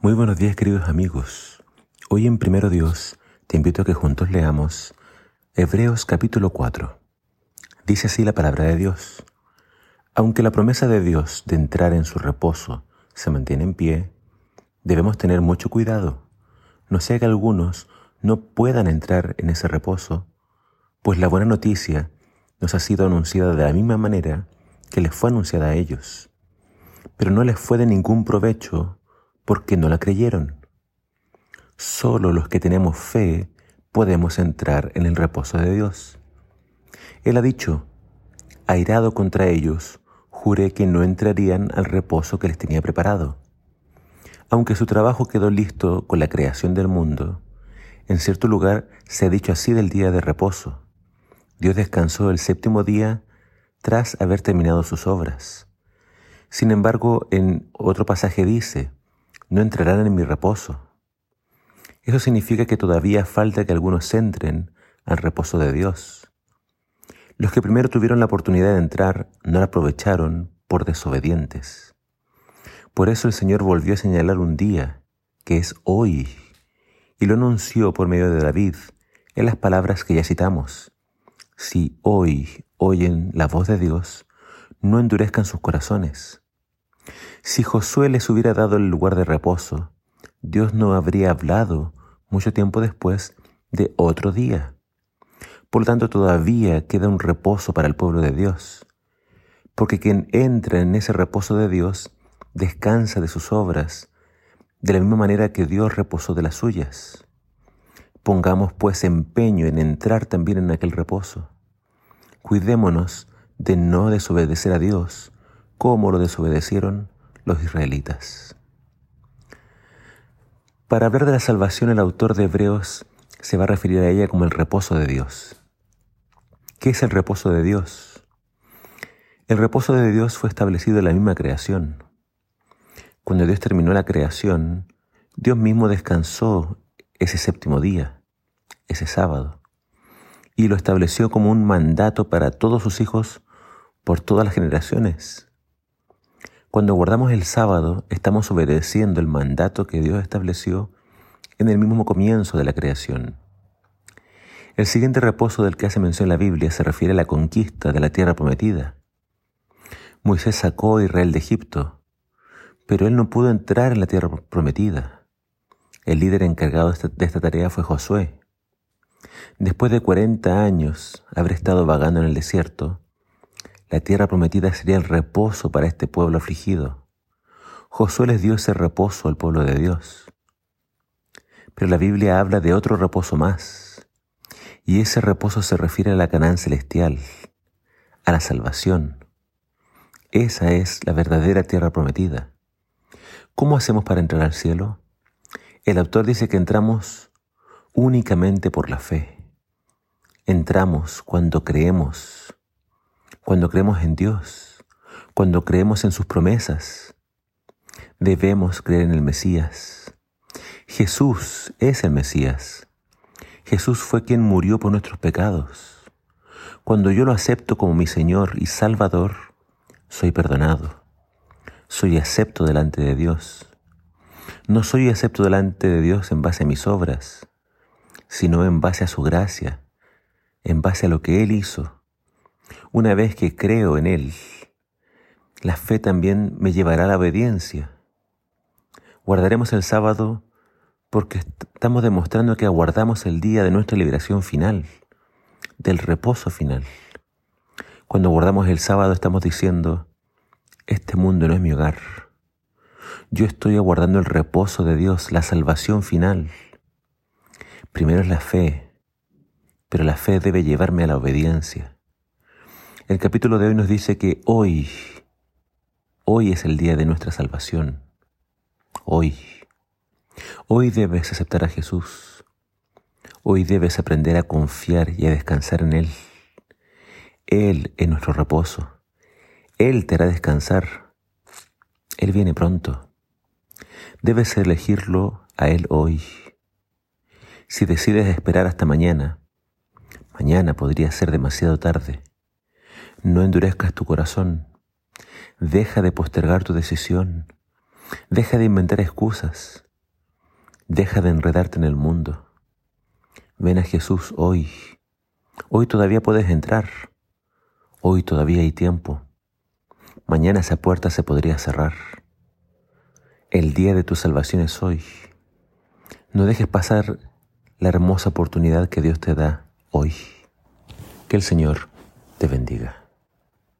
Muy buenos días queridos amigos. Hoy en Primero Dios te invito a que juntos leamos Hebreos capítulo 4. Dice así la palabra de Dios. Aunque la promesa de Dios de entrar en su reposo se mantiene en pie, debemos tener mucho cuidado, no sea que algunos no puedan entrar en ese reposo, pues la buena noticia nos ha sido anunciada de la misma manera que les fue anunciada a ellos, pero no les fue de ningún provecho porque no la creyeron. Solo los que tenemos fe podemos entrar en el reposo de Dios. Él ha dicho, airado contra ellos, juré que no entrarían al reposo que les tenía preparado. Aunque su trabajo quedó listo con la creación del mundo, en cierto lugar se ha dicho así del día de reposo. Dios descansó el séptimo día tras haber terminado sus obras. Sin embargo, en otro pasaje dice, no entrarán en mi reposo. Eso significa que todavía falta que algunos entren al reposo de Dios. Los que primero tuvieron la oportunidad de entrar no la aprovecharon por desobedientes. Por eso el Señor volvió a señalar un día, que es hoy, y lo anunció por medio de David en las palabras que ya citamos. Si hoy oyen la voz de Dios, no endurezcan sus corazones. Si Josué les hubiera dado el lugar de reposo, Dios no habría hablado mucho tiempo después de otro día. Por lo tanto, todavía queda un reposo para el pueblo de Dios, porque quien entra en ese reposo de Dios descansa de sus obras, de la misma manera que Dios reposó de las suyas. Pongamos pues empeño en entrar también en aquel reposo. Cuidémonos de no desobedecer a Dios como lo desobedecieron los israelitas. Para hablar de la salvación, el autor de Hebreos se va a referir a ella como el reposo de Dios. ¿Qué es el reposo de Dios? El reposo de Dios fue establecido en la misma creación. Cuando Dios terminó la creación, Dios mismo descansó ese séptimo día, ese sábado, y lo estableció como un mandato para todos sus hijos por todas las generaciones. Cuando guardamos el sábado, estamos obedeciendo el mandato que Dios estableció en el mismo comienzo de la creación. El siguiente reposo del que hace mención la Biblia se refiere a la conquista de la tierra prometida. Moisés sacó a Israel de Egipto, pero él no pudo entrar en la tierra prometida. El líder encargado de esta tarea fue Josué. Después de 40 años haber estado vagando en el desierto, la tierra prometida sería el reposo para este pueblo afligido. Josué les dio ese reposo al pueblo de Dios. Pero la Biblia habla de otro reposo más. Y ese reposo se refiere a la Canaán celestial, a la salvación. Esa es la verdadera tierra prometida. ¿Cómo hacemos para entrar al cielo? El autor dice que entramos únicamente por la fe. Entramos cuando creemos cuando creemos en Dios, cuando creemos en sus promesas. Debemos creer en el Mesías. Jesús es el Mesías. Jesús fue quien murió por nuestros pecados. Cuando yo lo acepto como mi Señor y Salvador, soy perdonado. Soy acepto delante de Dios. No soy acepto delante de Dios en base a mis obras, sino en base a su gracia, en base a lo que Él hizo una vez que creo en Él, la fe también me llevará a la obediencia. Guardaremos el sábado porque estamos demostrando que aguardamos el día de nuestra liberación final, del reposo final. Cuando guardamos el sábado estamos diciendo, este mundo no es mi hogar. Yo estoy aguardando el reposo de Dios, la salvación final. Primero es la fe, pero la fe debe llevarme a la obediencia. El capítulo de hoy nos dice que hoy, hoy es el día de nuestra salvación. Hoy. Hoy debes aceptar a Jesús. Hoy debes aprender a confiar y a descansar en Él. Él es nuestro reposo. Él te hará descansar. Él viene pronto. Debes elegirlo a Él hoy. Si decides esperar hasta mañana, mañana podría ser demasiado tarde. No endurezcas tu corazón. Deja de postergar tu decisión. Deja de inventar excusas. Deja de enredarte en el mundo. Ven a Jesús hoy. Hoy todavía puedes entrar. Hoy todavía hay tiempo. Mañana esa puerta se podría cerrar. El día de tu salvación es hoy. No dejes pasar la hermosa oportunidad que Dios te da hoy. Que el Señor te bendiga.